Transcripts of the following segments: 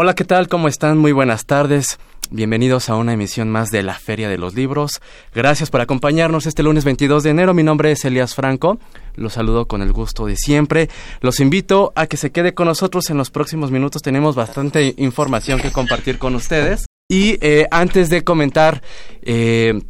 Hola, ¿qué tal? ¿Cómo están? Muy buenas tardes. Bienvenidos a una emisión más de la Feria de los Libros. Gracias por acompañarnos este lunes 22 de enero. Mi nombre es Elías Franco. Los saludo con el gusto de siempre. Los invito a que se quede con nosotros en los próximos minutos. Tenemos bastante información que compartir con ustedes. Y eh, antes de comentar eh,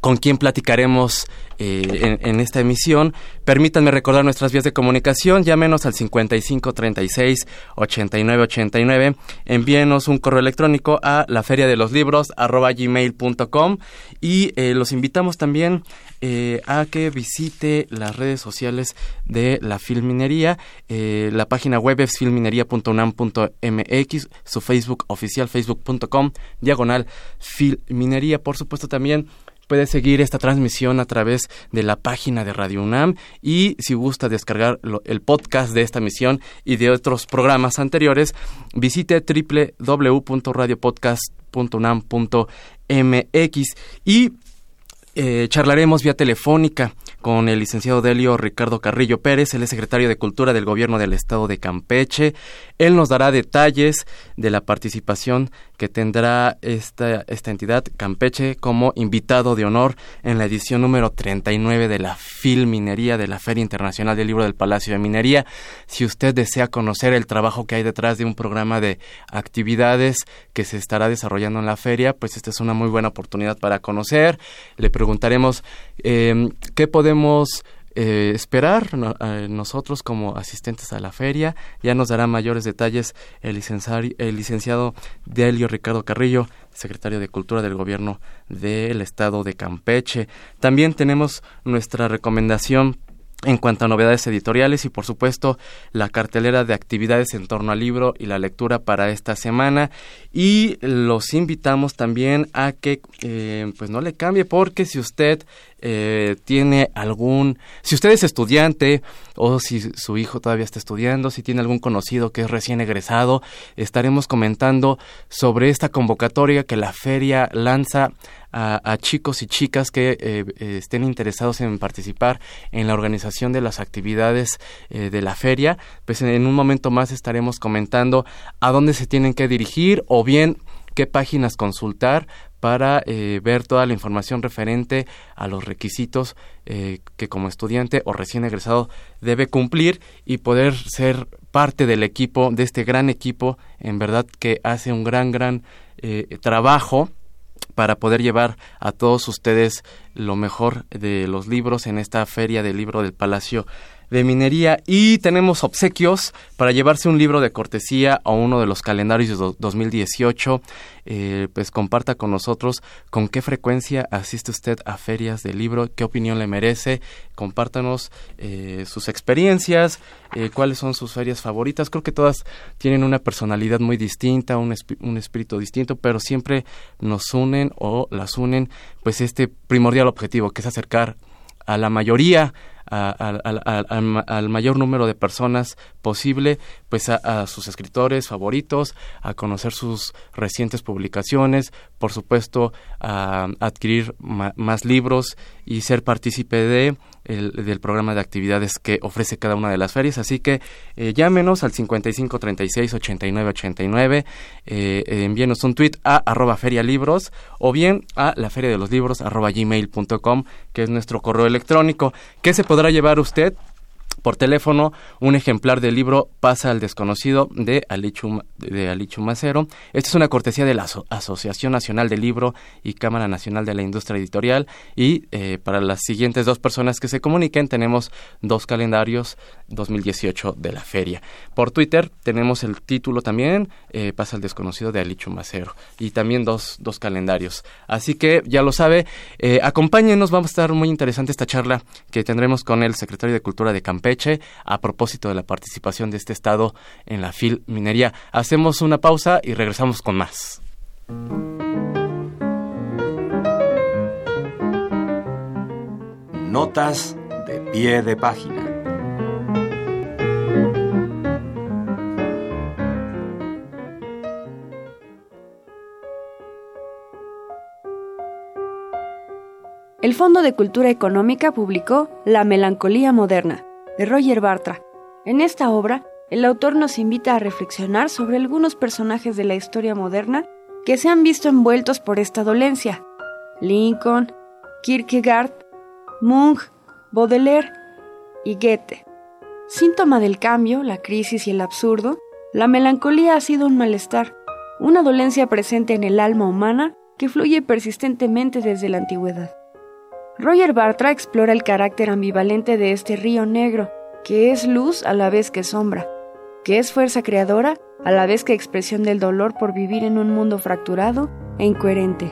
con quién platicaremos eh, en, esta emisión. Permítanme recordar nuestras vías de comunicación. Llámenos al 55 36 89 89. Envíenos un correo electrónico a la feria de los libros gmail.com y eh, los invitamos también eh, a que visite las redes sociales de la Filminería. la página web es filminería.unam.mx, su Facebook oficial facebook.com, diagonal Filminería. Por supuesto también Puede seguir esta transmisión a través de la página de Radio UNAM y si gusta descargar el podcast de esta misión y de otros programas anteriores, visite www.radiopodcast.unam.mx y eh, charlaremos vía telefónica con el licenciado Delio Ricardo Carrillo Pérez, el secretario de Cultura del Gobierno del Estado de Campeche. Él nos dará detalles de la participación que tendrá esta, esta entidad, Campeche, como invitado de honor en la edición número 39 de la Filminería de la Feria Internacional del Libro del Palacio de Minería. Si usted desea conocer el trabajo que hay detrás de un programa de actividades que se estará desarrollando en la feria, pues esta es una muy buena oportunidad para conocer. Le preguntaremos eh, qué podemos eh, esperar nosotros como asistentes a la feria. Ya nos dará mayores detalles el, el licenciado Delio Ricardo Carrillo, secretario de Cultura del Gobierno del Estado de Campeche. También tenemos nuestra recomendación en cuanto a novedades editoriales y por supuesto la cartelera de actividades en torno al libro y la lectura para esta semana. Y los invitamos también a que eh, pues no le cambie porque si usted eh, tiene algún, si usted es estudiante o si su hijo todavía está estudiando, si tiene algún conocido que es recién egresado, estaremos comentando sobre esta convocatoria que la feria lanza a, chicos y chicas que eh, estén interesados en participar en la organización de las actividades eh, de la feria. Pues en un momento más estaremos comentando a dónde se tienen que dirigir o bien qué páginas consultar para eh, ver toda la información referente a los requisitos eh, que como estudiante o recién egresado debe cumplir y poder ser parte del equipo, de este gran equipo, en verdad que hace un gran, gran eh, trabajo para poder llevar a todos ustedes lo mejor de los libros en esta feria del libro del Palacio de minería y tenemos obsequios para llevarse un libro de cortesía o uno de los calendarios de 2018. Eh, pues comparta con nosotros con qué frecuencia asiste usted a ferias de libro, qué opinión le merece, compártanos eh, sus experiencias, eh, cuáles son sus ferias favoritas. Creo que todas tienen una personalidad muy distinta, un, un espíritu distinto, pero siempre nos unen o las unen pues este primordial objetivo que es acercar a la mayoría al mayor número de personas posible, pues a, sus escritores favoritos, a conocer sus recientes publicaciones, por supuesto a adquirir más libros y ser partícipe de del programa de actividades que ofrece cada una de las ferias. Así que eh, llámenos al 55 36 89 89, eh, envíenos un tweet a arroba ferialibros o bien a la feria de los libros arroba gmail.com, que es nuestro correo electrónico. ¿Qué se podrá llevar usted? Por teléfono un ejemplar del libro Pasa al desconocido de Alichu, de Alichu Macero. Esta es una cortesía de la Asociación Nacional del Libro y Cámara Nacional de la Industria Editorial y eh, para las siguientes dos personas que se comuniquen tenemos dos calendarios 2018 de la feria. Por Twitter tenemos el título también, eh, Pasa al desconocido de Alichu Macero y también dos, dos calendarios. Así que ya lo sabe, eh, acompáñenos, vamos a estar muy interesante esta charla que tendremos con el secretario de Cultura de Campeche Campeche a propósito de la participación de este estado en la FIL Minería. Hacemos una pausa y regresamos con más. Notas de pie de página. El Fondo de Cultura Económica publicó La Melancolía Moderna, de Roger Bartra. En esta obra, el autor nos invita a reflexionar sobre algunos personajes de la historia moderna que se han visto envueltos por esta dolencia. Lincoln, Kierkegaard, Munch, Baudelaire y Goethe. Síntoma del cambio, la crisis y el absurdo, la melancolía ha sido un malestar, una dolencia presente en el alma humana que fluye persistentemente desde la antigüedad. Roger Bartra explora el carácter ambivalente de este río negro, que es luz a la vez que sombra, que es fuerza creadora a la vez que expresión del dolor por vivir en un mundo fracturado e incoherente.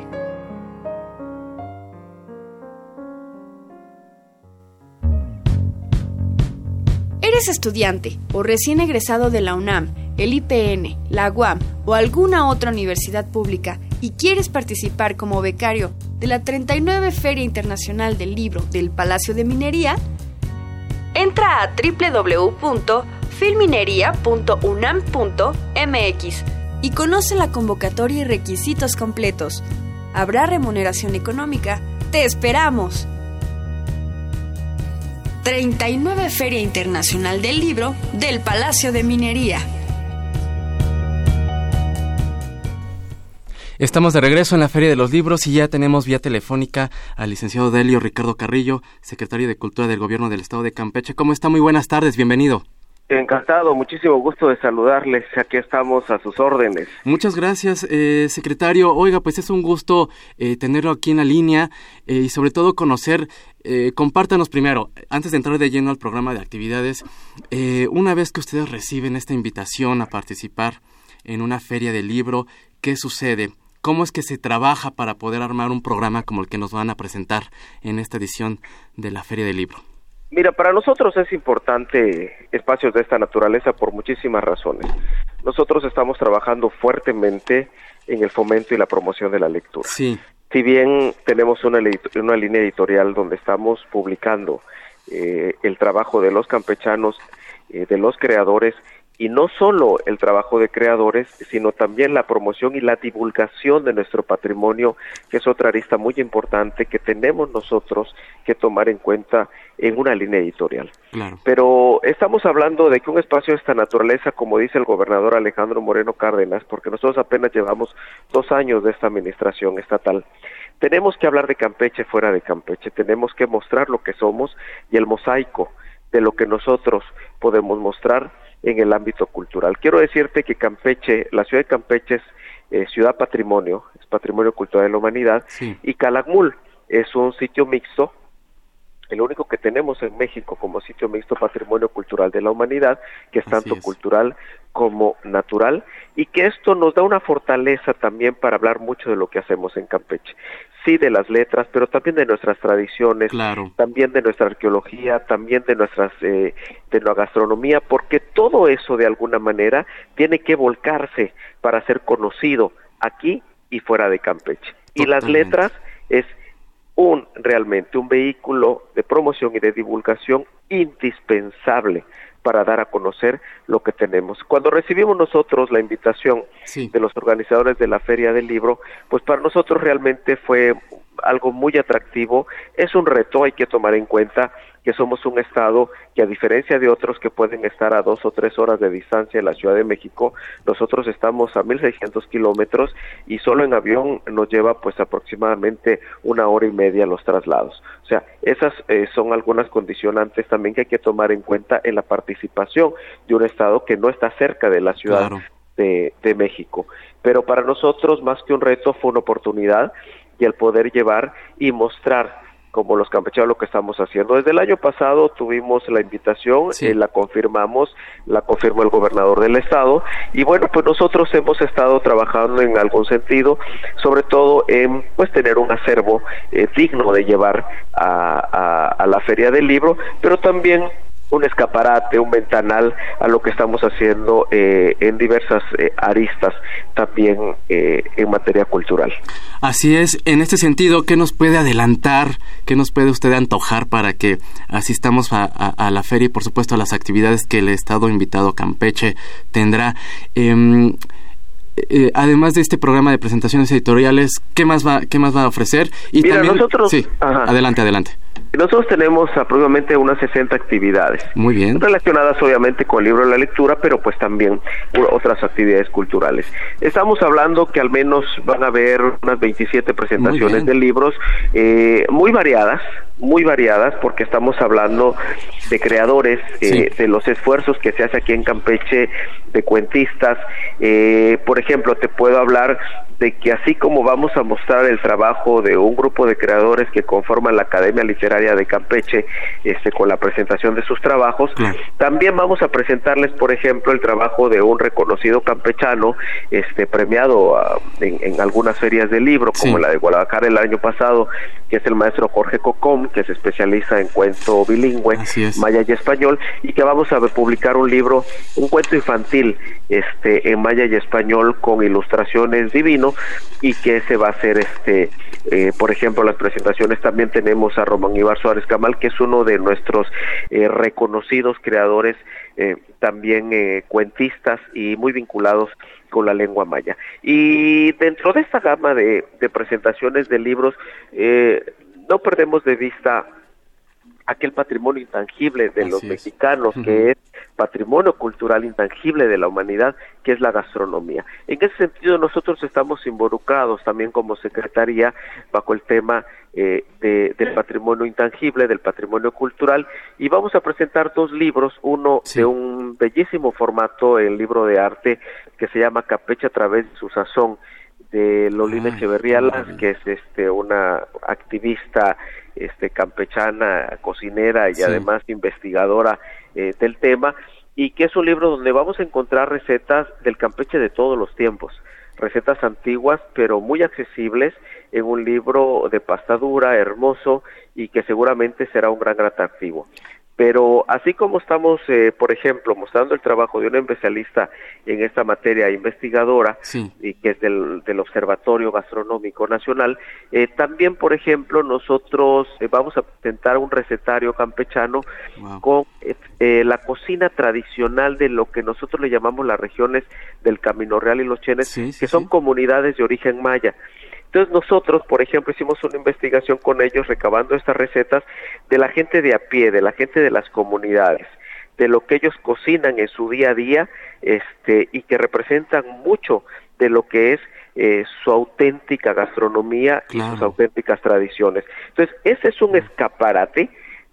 eres estudiante o recién egresado de la UNAM, el IPN, la UAM o alguna otra universidad pública y quieres participar como becario de la 39 Feria Internacional del Libro del Palacio de Minería, entra a www.filminería.unam.mx y conoce la convocatoria y requisitos completos. Habrá remuneración económica. ¡Te esperamos! 39 Feria Internacional del Libro del Palacio de Minería. Estamos de regreso en la Feria de los Libros y ya tenemos vía telefónica al licenciado Delio Ricardo Carrillo, secretario de Cultura del Gobierno del Estado de Campeche. ¿Cómo está? Muy buenas tardes, bienvenido. Encantado, muchísimo gusto de saludarles. Aquí estamos a sus órdenes. Muchas gracias, eh, secretario. Oiga, pues es un gusto eh, tenerlo aquí en la línea eh, y sobre todo conocer. compártanos primero, antes de entrar de lleno al programa de actividades, una vez que ustedes reciben esta invitación a participar en una feria de libro, ¿qué sucede? ¿Cómo es que se trabaja para poder armar un programa como el que nos van a presentar en esta edición de la Feria del Libro? Mira, para nosotros es importante espacios de esta naturaleza por muchísimas razones. Nosotros estamos trabajando fuertemente en el fomento y la promoción de la lectura. Sí. Si bien tenemos una, una línea editorial donde estamos publicando eh, el trabajo de los campechanos, eh, de los creadores y no solo el trabajo de creadores, sino también la promoción y la divulgación de nuestro patrimonio, que es otra arista muy importante que tenemos nosotros que tomar en cuenta en una línea editorial. Pero estamos hablando de que un espacio de esta naturaleza, como dice el gobernador Alejandro Moreno Cárdenas, porque nosotros apenas llevamos dos años de esta administración estatal, tenemos que hablar de Campeche fuera de Campeche, tenemos que mostrar lo que somos y el mosaico de lo que nosotros podemos mostrar en el ámbito cultural. Quiero decirte que Campeche, la ciudad de Campeche es eh, ciudad patrimonio, es patrimonio cultural de la humanidad, y Calakmul es un sitio mixto, el único que tenemos en México como sitio mixto patrimonio cultural de la humanidad, que es tanto cultural como natural, y que esto nos da una fortaleza también para hablar mucho de lo que hacemos en Campeche. Sí de las letras, pero también de nuestras tradiciones, también de nuestra arqueología, también de nuestras eh, de la gastronomía, porque todo eso de alguna manera tiene que volcarse para ser conocido aquí y fuera de Campeche. Y las letras es un realmente un vehículo de promoción y de divulgación indispensable para dar a conocer lo que tenemos. Cuando recibimos nosotros la invitación de los organizadores de la Feria del Libro, pues para nosotros realmente fue algo muy atractivo, es un reto, hay que tomar en cuenta que somos un estado que a diferencia de otros que pueden estar a dos o tres horas de distancia en la Ciudad de México, nosotros estamos a 1.600 kilómetros y solo en avión nos lleva pues aproximadamente una hora y media los traslados. O sea, esas eh, son algunas condicionantes también que hay que tomar en cuenta en la participación de un estado que no está cerca de la Ciudad de, de México. Pero para nosotros, más que un reto, fue una oportunidad y el poder llevar y mostrar como los campechanos lo que estamos haciendo. Desde el año pasado tuvimos la invitación, eh, la confirmamos, la confirmó el gobernador del estado y bueno, pues nosotros hemos estado trabajando en algún sentido, sobre todo en pues tener un acervo eh, digno de llevar a, a, la feria del libro, pero también un escaparate, un ventanal a lo que estamos haciendo eh, en diversas eh, aristas también eh, en materia cultural. Así es, en este sentido, ¿qué nos puede adelantar, qué nos puede usted antojar para que asistamos a, la feria y por supuesto a las actividades que el Estado invitado Campeche tendrá? Em, además de este programa de presentaciones editoriales, ¿qué más va, qué más va a ofrecer? Y Mira, nosotros... Sí, adelante, adelante. Nosotros tenemos aproximadamente unas 60 actividades. Muy bien. Relacionadas obviamente con el libro de la lectura, pero pues también otras actividades culturales. Estamos hablando que al menos van a haber unas 27 presentaciones de libros eh, muy variadas, muy variadas, porque estamos hablando de creadores, eh, de los esfuerzos que se hace aquí en Campeche, de cuentistas. Eh, por ejemplo, te puedo hablar de que así como vamos a mostrar el trabajo de un grupo de creadores que conforman la Academia Literaria de Campeche, este, con la presentación de sus trabajos, también vamos a presentarles, por ejemplo, el trabajo de un reconocido campechano, este, premiado ah, en, algunas ferias de libro, como la de Guadalajara el año pasado, que es el maestro Jorge Cocom, que se especializa en cuento bilingüe, maya y español, y que vamos a publicar un libro, un cuento infantil, este, en maya y español con ilustraciones divinas y que se va a hacer este eh, por ejemplo las presentaciones. También tenemos a Román Ibar Suárez Camal que es uno de nuestros eh, reconocidos creadores eh, también cuentistas y muy vinculados con la lengua maya. Y dentro de esta gama de, de presentaciones de libros no perdemos de vista aquel patrimonio intangible de los mexicanos, que es patrimonio cultural intangible de la humanidad, que es la gastronomía. En ese sentido, nosotros estamos involucrados también como Secretaría bajo el tema eh, del patrimonio intangible, del patrimonio cultural, y vamos a presentar dos libros, uno de un bellísimo formato, el libro de arte que se llama Capecha a través de su sazón, de Lolina Echeverría que es este una activista este campechana, cocinera y además investigadora eh, del tema y que es un libro donde vamos a encontrar recetas del Campeche de todos los tiempos, recetas antiguas pero muy accesibles en un libro de pastadura hermoso y que seguramente será un gran atractivo. Pero así como estamos, eh, por ejemplo, mostrando el trabajo de una especialista en esta materia investigadora, y que es del, Observatorio Gastronómico Nacional, eh, también, por ejemplo, nosotros eh, vamos a presentar un recetario campechano con la cocina tradicional de lo que nosotros le llamamos las regiones del Camino Real y los Chenes, que son comunidades de origen maya. Entonces nosotros, por ejemplo, hicimos una investigación con ellos recabando estas recetas de la gente de a pie, de la gente de las comunidades, de lo que ellos cocinan en su día a día, este, y que representan mucho de lo que es eh, su auténtica gastronomía y sus auténticas tradiciones. Entonces, ese es un escaparate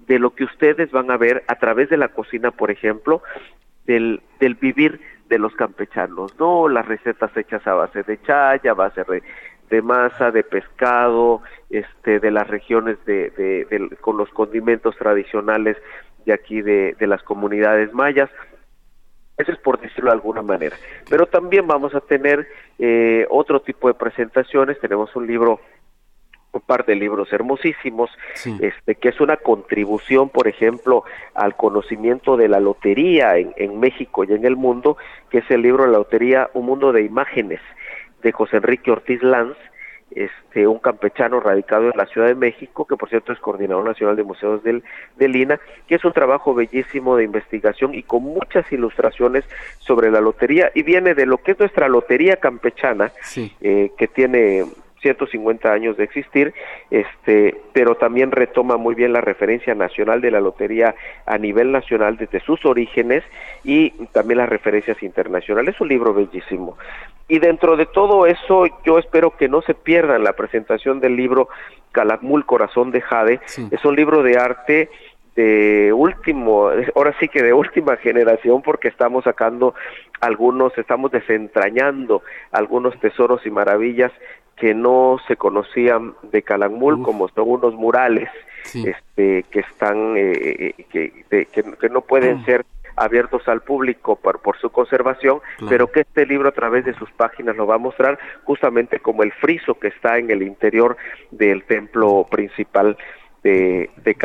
de lo que ustedes van a ver a través de la cocina, por ejemplo, del, del vivir de los campechanos, ¿no? Las recetas hechas a base de chaya, a base de, de masa, de pescado, este, de las regiones de, con los condimentos tradicionales de aquí de, las comunidades mayas. Eso es por decirlo de alguna manera. Pero también vamos a tener eh, otro tipo de presentaciones. Tenemos un libro, un par de libros hermosísimos, este, que es una contribución, por ejemplo, al conocimiento de la lotería en, en México y en el mundo, que es el libro La Lotería, un mundo de imágenes de José Enrique Ortiz Lanz, este, un campechano radicado en la Ciudad de México, que por cierto es coordinador nacional de museos del, de Lina, que es un trabajo bellísimo de investigación y con muchas ilustraciones sobre la lotería, y viene de lo que es nuestra lotería campechana, eh, que tiene 150 años de existir, este, pero también retoma muy bien la referencia nacional de la lotería a nivel nacional desde sus orígenes y también las referencias internacionales. Es un libro bellísimo. Y dentro de todo eso, yo espero que no se pierdan la presentación del libro Calakmul, Corazón de Jade. Es un libro de arte de último, ahora sí que de última generación, porque estamos sacando algunos, estamos desentrañando algunos tesoros y maravillas que no se conocían de Calakmul, como son unos murales este, que están, eh, eh, que, que, no pueden ah. ser abiertos al público por, por su conservación, pero que este libro a través de sus páginas lo va a mostrar justamente como el friso que está en el interior del templo principal de, de.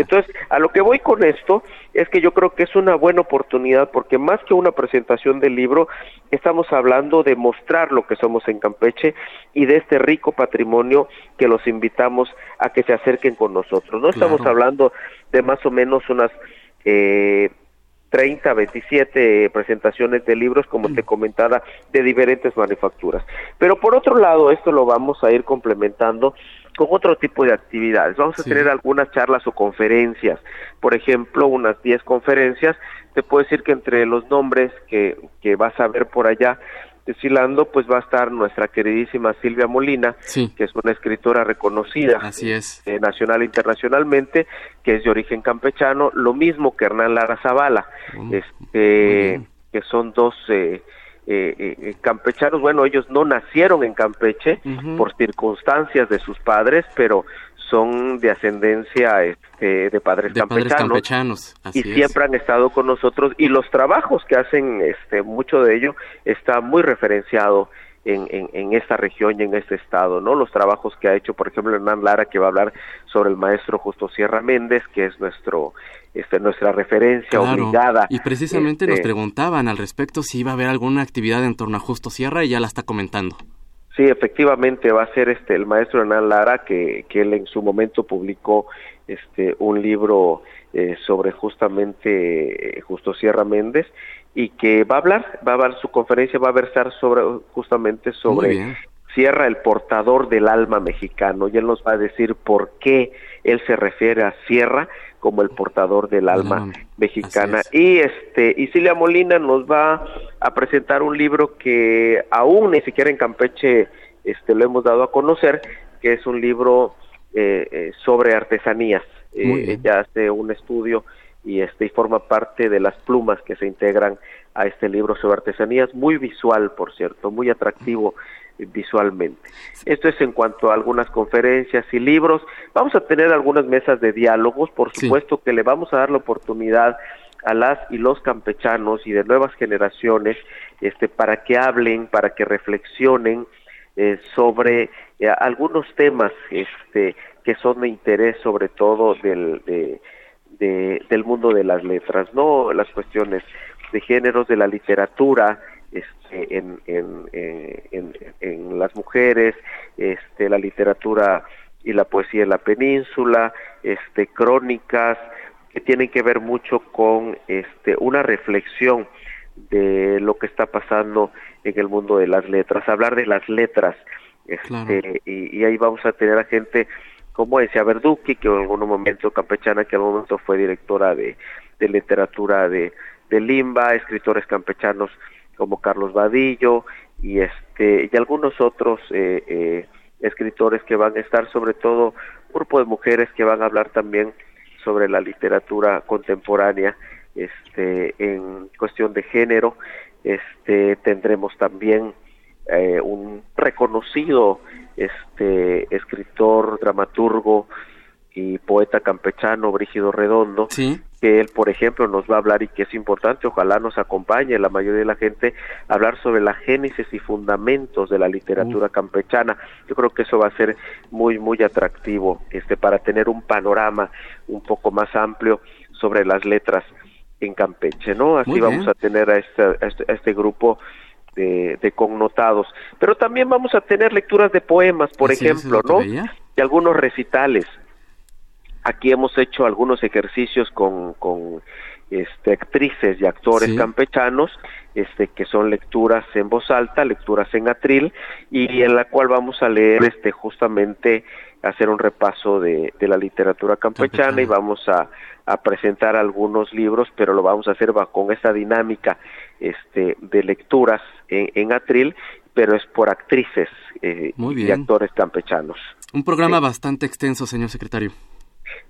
Entonces, a lo que voy con esto es que yo creo que es una buena oportunidad porque más que una presentación del libro, estamos hablando de mostrar lo que somos en Campeche y de este rico patrimonio que los invitamos a que se acerquen con nosotros. No estamos hablando de más o menos unas eh, 30, 27 presentaciones de libros, como te comentaba, de diferentes manufacturas. Pero por otro lado, esto lo vamos a ir complementando con otro tipo de actividades. Vamos a tener algunas charlas o conferencias, por ejemplo, unas 10 conferencias. Te puedo decir que entre los nombres que, que vas a ver por allá desfilando, pues va a estar nuestra queridísima Silvia Molina, que es una escritora reconocida Así es. Eh, nacional e internacionalmente, que es de origen campechano, lo mismo que Hernán Lara Zavala, este, que son dos eh, eh, campechanos, bueno, ellos no nacieron en Campeche por circunstancias de sus padres, pero son de ascendencia este, de padres campechanos, y siempre han estado con nosotros y los trabajos que hacen este mucho de ello está muy referenciado en, en, esta región y en este estado, ¿no? Los trabajos que ha hecho, por ejemplo, Hernán Lara, que va a hablar sobre el maestro Justo Sierra Méndez, que es nuestro, este, nuestra referencia obligada. Y precisamente nos este preguntaban al respecto si iba a haber alguna actividad en torno a Justo Sierra y ya la está comentando. Sí, efectivamente va a ser este el maestro Hernán Lara que, que él en su momento publicó este un libro eh, sobre justamente eh, Justo Sierra Méndez y que va a hablar, va a hablar su conferencia va a versar sobre justamente sobre Sierra el portador del alma mexicano y él nos va a decir por qué él se refiere a Sierra como el portador del alma mexicana. y este y Silvia Molina nos va a presentar un libro que aún ni siquiera en Campeche este lo hemos dado a conocer que es un libro eh, eh, sobre artesanías. Eh, ella hace un estudio y este y forma parte de las plumas que se integran a este libro sobre artesanías. Muy visual por cierto muy atractivo visualmente. Esto es en cuanto a algunas conferencias y libros. Vamos a tener algunas mesas de diálogos, por supuesto que le vamos a dar la oportunidad a las y los campechanos y de nuevas generaciones este para que hablen, para que reflexionen eh, sobre eh, algunos temas este que son de interés sobre todo del de, del mundo de las letras, no las cuestiones de géneros de la literatura, este, en, en, en, las mujeres, este, la literatura y la poesía en la península, este, crónicas que tienen que ver mucho con este, una reflexión de lo que está pasando en el mundo de las letras, hablar de las letras, este, y, y, ahí vamos a tener a gente como decía Verducci, que en algún momento campechana, que en algún momento fue directora de, de literatura de, de Limba, escritores campechanos como Carlos Vadillo y este y algunos otros eh, eh, escritores que van a estar sobre todo un grupo de mujeres que van a hablar también sobre la literatura contemporánea este en cuestión de género. Este tendremos también eh, un reconocido este escritor dramaturgo y poeta campechano Brígido Redondo, que él, por ejemplo, nos va a hablar y que es importante, ojalá nos acompañe la mayoría de la gente, a hablar sobre la génesis y fundamentos de la literatura campechana. Yo creo que eso va a ser muy, muy atractivo este, para tener un panorama un poco más amplio sobre las letras en Campeche, ¿no? Así vamos a tener a este, a este, grupo de, de, connotados. Pero también vamos a tener lecturas de poemas, por ejemplo, ¿no? Y algunos recitales. Aquí hemos hecho algunos ejercicios con, con este, actrices y actores campechanos, este, que son lecturas en voz alta, lecturas en atril, y en la cual vamos a leer este, justamente hacer un repaso de, de la literatura campechana, y vamos a, a, presentar algunos libros, pero lo vamos a hacer con esa dinámica este, de lecturas en, en atril, pero es por actrices eh, y actores campechanos. Un programa bastante extenso, señor secretario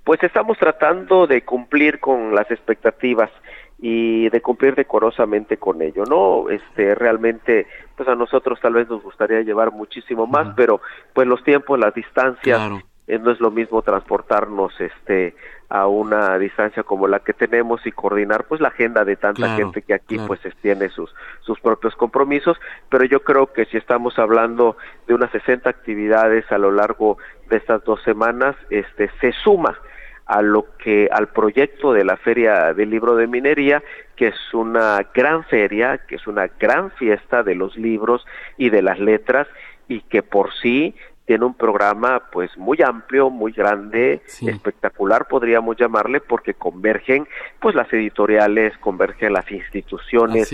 pues estamos tratando de cumplir con las expectativas y de cumplir decorosamente con ello, ¿no? Este, realmente, pues a nosotros tal vez nos gustaría llevar muchísimo más, pero pues los tiempos, las distancias, eh, no es lo mismo transportarnos este a una distancia como la que tenemos y coordinar pues la agenda de tanta gente que aquí pues tiene sus sus propios compromisos pero yo creo que si estamos hablando de unas 60 actividades a lo largo de estas dos semanas este se suma a lo que al proyecto de la Feria del Libro de Minería, que es una gran feria, que es una gran fiesta de los libros y de las letras y que por sí tiene un programa pues muy amplio, muy grande, espectacular podríamos llamarle porque convergen pues las editoriales, convergen las instituciones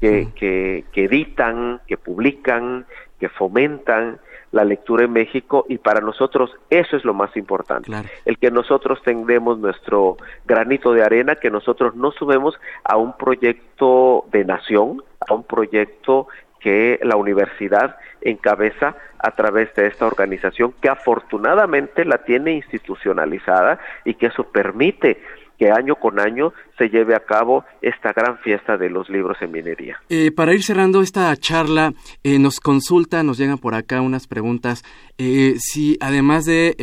que, que, que editan, que publican, que fomentan la lectura en México y para nosotros eso es lo más importante. El que nosotros tengamos nuestro granito de arena, que nosotros no subemos a un proyecto de nación, a un proyecto que la universidad encabeza a través de esta organización que afortunadamente la tiene institucionalizada y que eso permite que año con año se lleve a cabo esta gran fiesta de los libros en minería. Eh, para ir cerrando esta charla, eh, nos consulta, nos llegan por acá unas preguntas. Eh, si además de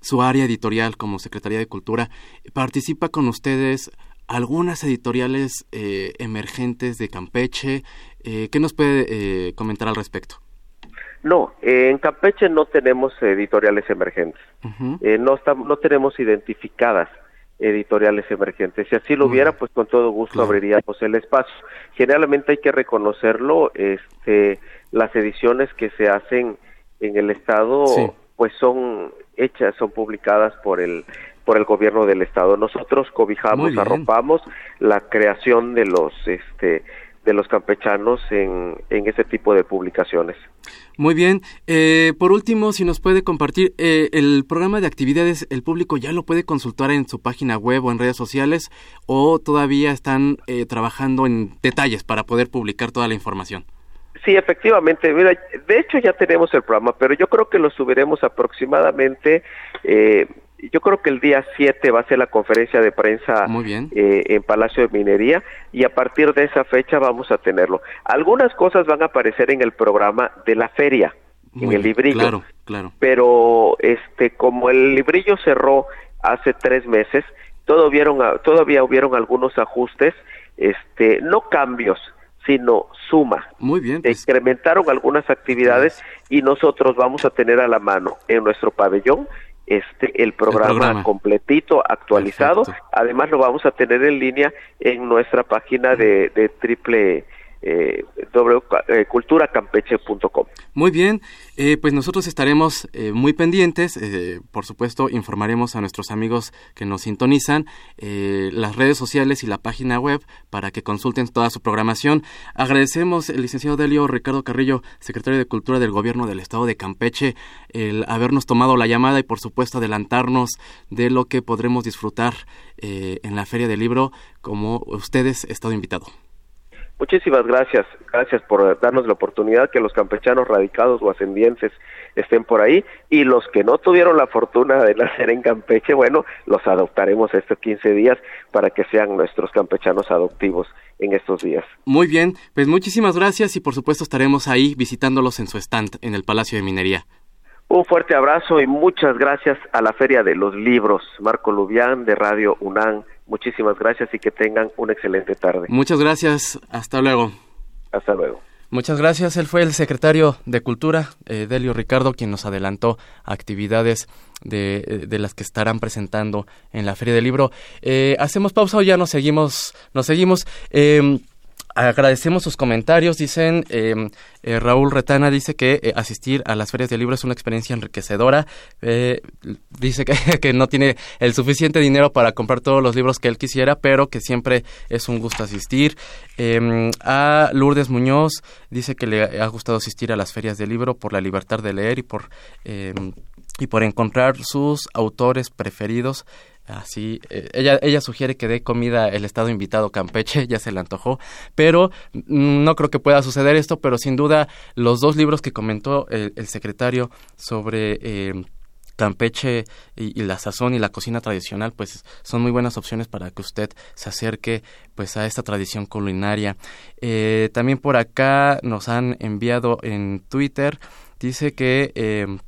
su área editorial como Secretaría de Cultura, participa con ustedes algunas editoriales emergentes de Campeche. ¿Qué nos puede comentar al respecto? No, en Campeche no tenemos editoriales emergentes. no, no tenemos identificadas editoriales emergentes. Si así lo hubiera, pues con todo gusto abriríamos el espacio. Generalmente hay que reconocerlo, este, las ediciones que se hacen en el estado, pues son hechas, son publicadas por el por el gobierno del estado. Nosotros cobijamos, arropamos la creación de los este de los campechanos en, en ese tipo de publicaciones. Muy bien. Eh, por último, si nos puede compartir eh, el programa de actividades, el público ya lo puede consultar en su página web o en redes sociales o todavía están eh, trabajando en detalles para poder publicar toda la información. Sí, efectivamente. Mira, de hecho ya tenemos el programa, pero yo creo que lo subiremos aproximadamente eh, yo creo que el día 7 va a ser la conferencia de prensa eh, en Palacio de Minería y a partir de esa fecha vamos a tenerlo. Algunas cosas van a aparecer en el programa de la feria, en el librillo. Claro, claro. Pero este, como el librillo cerró hace tres meses, vieron, todavía hubieron algunos ajustes, este, no cambios, sino suma. Muy bien. Pues. Incrementaron algunas actividades y nosotros vamos a tener a la mano en nuestro pabellón este el programa, completito actualizado. Además lo vamos a tener en línea en nuestra página de, de triple eh, eh. Muy bien, eh, pues nosotros estaremos eh, muy pendientes, por supuesto informaremos a nuestros amigos que nos sintonizan las redes sociales y la página web para que consulten toda su programación. Agradecemos el licenciado Delio Ricardo Carrillo, secretario de Cultura del Gobierno del Estado de Campeche, el habernos tomado la llamada y por supuesto adelantarnos de lo que podremos disfrutar en la Feria del Libro como ustedes estado invitado. Muchísimas gracias, gracias por darnos la oportunidad que los campechanos radicados o ascendientes estén por ahí y los que no tuvieron la fortuna de nacer en Campeche, bueno, los adoptaremos estos 15 días para que sean nuestros campechanos adoptivos en estos días. Muy bien, pues muchísimas gracias y por supuesto estaremos ahí visitándolos en su stand en el Palacio de Minería. Un fuerte abrazo y muchas gracias a la Feria de los Libros, Marco Lubián de Radio UNAM Muchísimas gracias y que tengan una excelente tarde. Muchas gracias. Hasta luego. Hasta luego. Muchas gracias. Él fue el secretario de Cultura, eh, Delio Ricardo, quien nos adelantó actividades de, de, las que estarán presentando en la Feria del Libro. Eh, hacemos pausa o ya nos seguimos. Nos seguimos. Eh, Agradecemos sus comentarios. Dicen, em, eh, Raúl Retana dice que eh, asistir a las ferias de libro es una experiencia enriquecedora. Eh, dice que, que, no tiene el suficiente dinero para comprar todos los libros que él quisiera, pero que siempre es un gusto asistir. Em, a Lourdes Muñoz dice que le ha gustado asistir a las ferias de libro por la libertad de leer y por, em, y por encontrar sus autores preferidos. Así, eh, ella, ella sugiere que dé comida el estado invitado Campeche, ya se le antojó, pero mm, no creo que pueda suceder esto, pero sin duda los dos libros que comentó el, secretario sobre eh, Campeche y, la sazón y la cocina tradicional, pues son muy buenas opciones para que usted se acerque pues a esta tradición culinaria. Eh, también por acá nos han enviado en Twitter, dice que,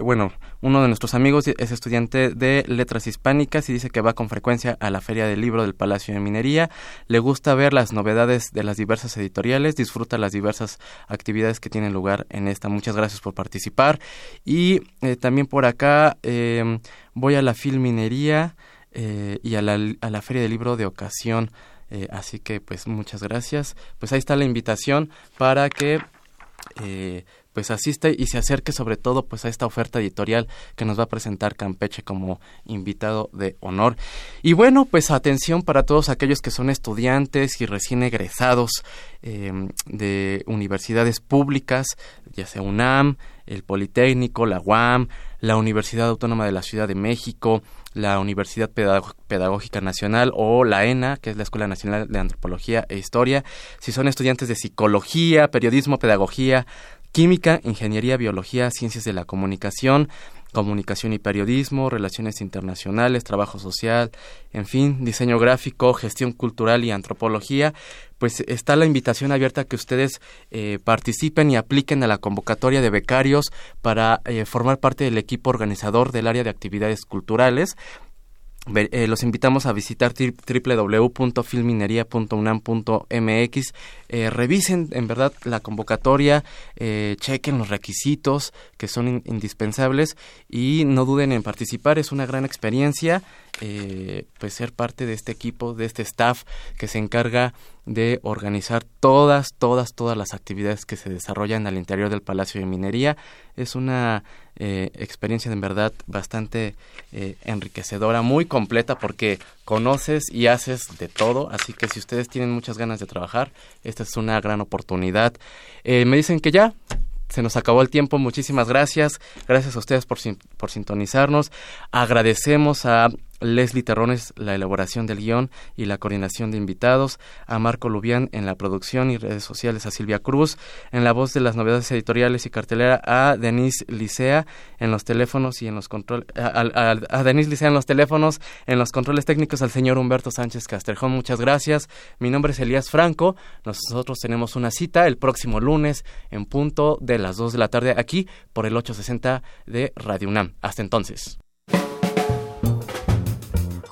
bueno, uno de nuestros amigos es estudiante de letras hispánicas y dice que va con frecuencia a la feria del libro del Palacio de Minería. Le gusta ver las novedades de las diversas editoriales, disfruta las diversas actividades que tienen lugar en esta. Muchas gracias por participar. Y eh, también por acá em, voy a la Filminería eh, y a la, a la Feria del Libro de Ocasión. Eh, así que pues muchas gracias. Pues ahí está la invitación para que pues asiste y se acerque sobre todo pues a esta oferta editorial que nos va a presentar Campeche como invitado de honor. Y bueno, pues atención para todos aquellos que son estudiantes y recién egresados em, de universidades públicas, ya sea UNAM, el Politécnico, la UAM, la Universidad Autónoma de la Ciudad de México, la Universidad Pedagógica Nacional o la ENA, que es la Escuela Nacional de Antropología e Historia, si son estudiantes de psicología, periodismo, pedagogía, química, ingeniería, biología, ciencias de la comunicación, comunicación y periodismo, relaciones internacionales, trabajo social, en fin, diseño gráfico, gestión cultural y antropología, pues está la invitación abierta a que ustedes eh, participen y apliquen a la convocatoria de becarios para eh, formar parte del equipo organizador del área de actividades culturales. Eh, los invitamos a visitar www.filminería.unam.mx. Eh, revisen en verdad la convocatoria, eh, chequen los requisitos que son indispensables y no duden en participar. Es una gran experiencia pues ser parte de este equipo, de este staff que se encarga de organizar todas, todas, todas las actividades que se desarrollan al interior del Palacio de Minería. Es una eh, experiencia en verdad bastante eh, enriquecedora, muy completa porque conoces y haces de todo, así que si ustedes tienen muchas ganas de trabajar, esta es una gran oportunidad. Eh, me dicen que ya, se nos acabó el tiempo. Muchísimas gracias. Gracias a ustedes por, por sintonizarnos. Agradecemos a Leslie Terrones la elaboración del guion y la coordinación de invitados, a Marco Lubián en la producción y redes sociales, a Silvia Cruz en la voz de las novedades editoriales y cartelera, a Denise Licea en los teléfonos y en los controles, a, Denise Licea en los teléfonos, en los controles técnicos, al señor Humberto Sánchez Castrejón. Muchas gracias. Mi nombre es Elías Franco. Nosotros tenemos una cita el próximo lunes en punto de las 2 de la tarde aquí por el 860 de Radio UNAM. Hasta entonces.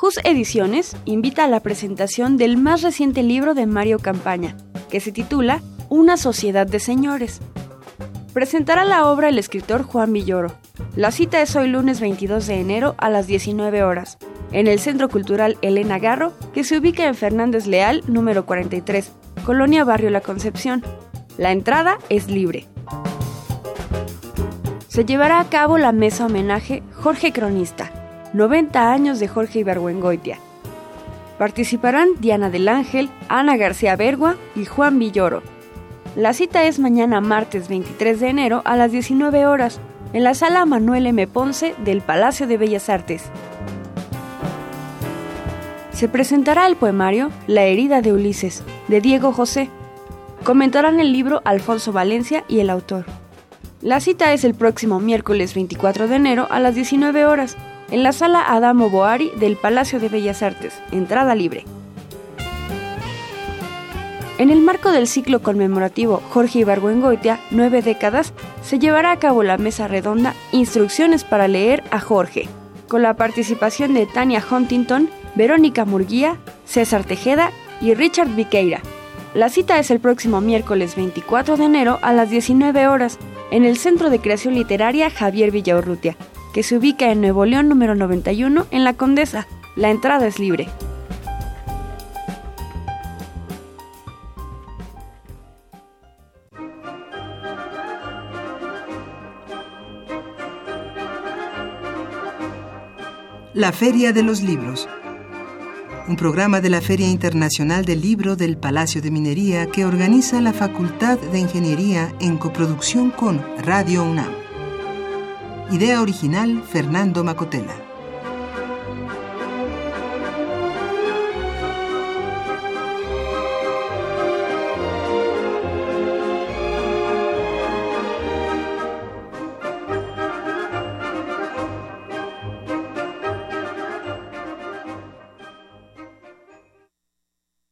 Jus Ediciones invita a la presentación del más reciente libro de Mario Campaña, que se titula Una sociedad de señores. Presentará la obra el escritor Juan Villoro. La cita es hoy lunes 22 de enero a las 19 horas, en el Centro Cultural Elena Garro, que se ubica en Fernández Leal, número 43, Colonia Barrio La Concepción. La entrada es libre. Se llevará a cabo la mesa homenaje Jorge Cronista, 90 años de Jorge Ibargüengoitia. Participarán Diana del Ángel, Ana García Bergua y Juan Villoro. La cita es mañana martes 23 de enero a las 19 horas en la sala Manuel M. Ponce del Palacio de Bellas Artes. Se presentará el poemario La herida de Ulises, de Diego José. Comentarán el libro Alfonso Valencia y el autor. La cita es el próximo miércoles 24 de enero a las 19 horas en la sala Adamo Boari del Palacio de Bellas Artes, entrada libre. En el marco del ciclo conmemorativo Jorge Ibargüengoitia, nueve décadas, se llevará a cabo la mesa redonda Instrucciones para leer a Jorge, con la participación de Tania Huntington, Verónica Murguía, César Tejeda y Richard Viqueira. La cita es el próximo miércoles 24 de enero a las 19 horas en el Centro de Creación Literaria Javier Villaurrutia, que se ubica en Nuevo León número 91 en La Condesa. La entrada es libre. La Feria de los Libros. Un programa de la Feria Internacional del Libro del Palacio de Minería que organiza la Facultad de Ingeniería en coproducción con Radio UNAM. Idea original Fernando Macotela.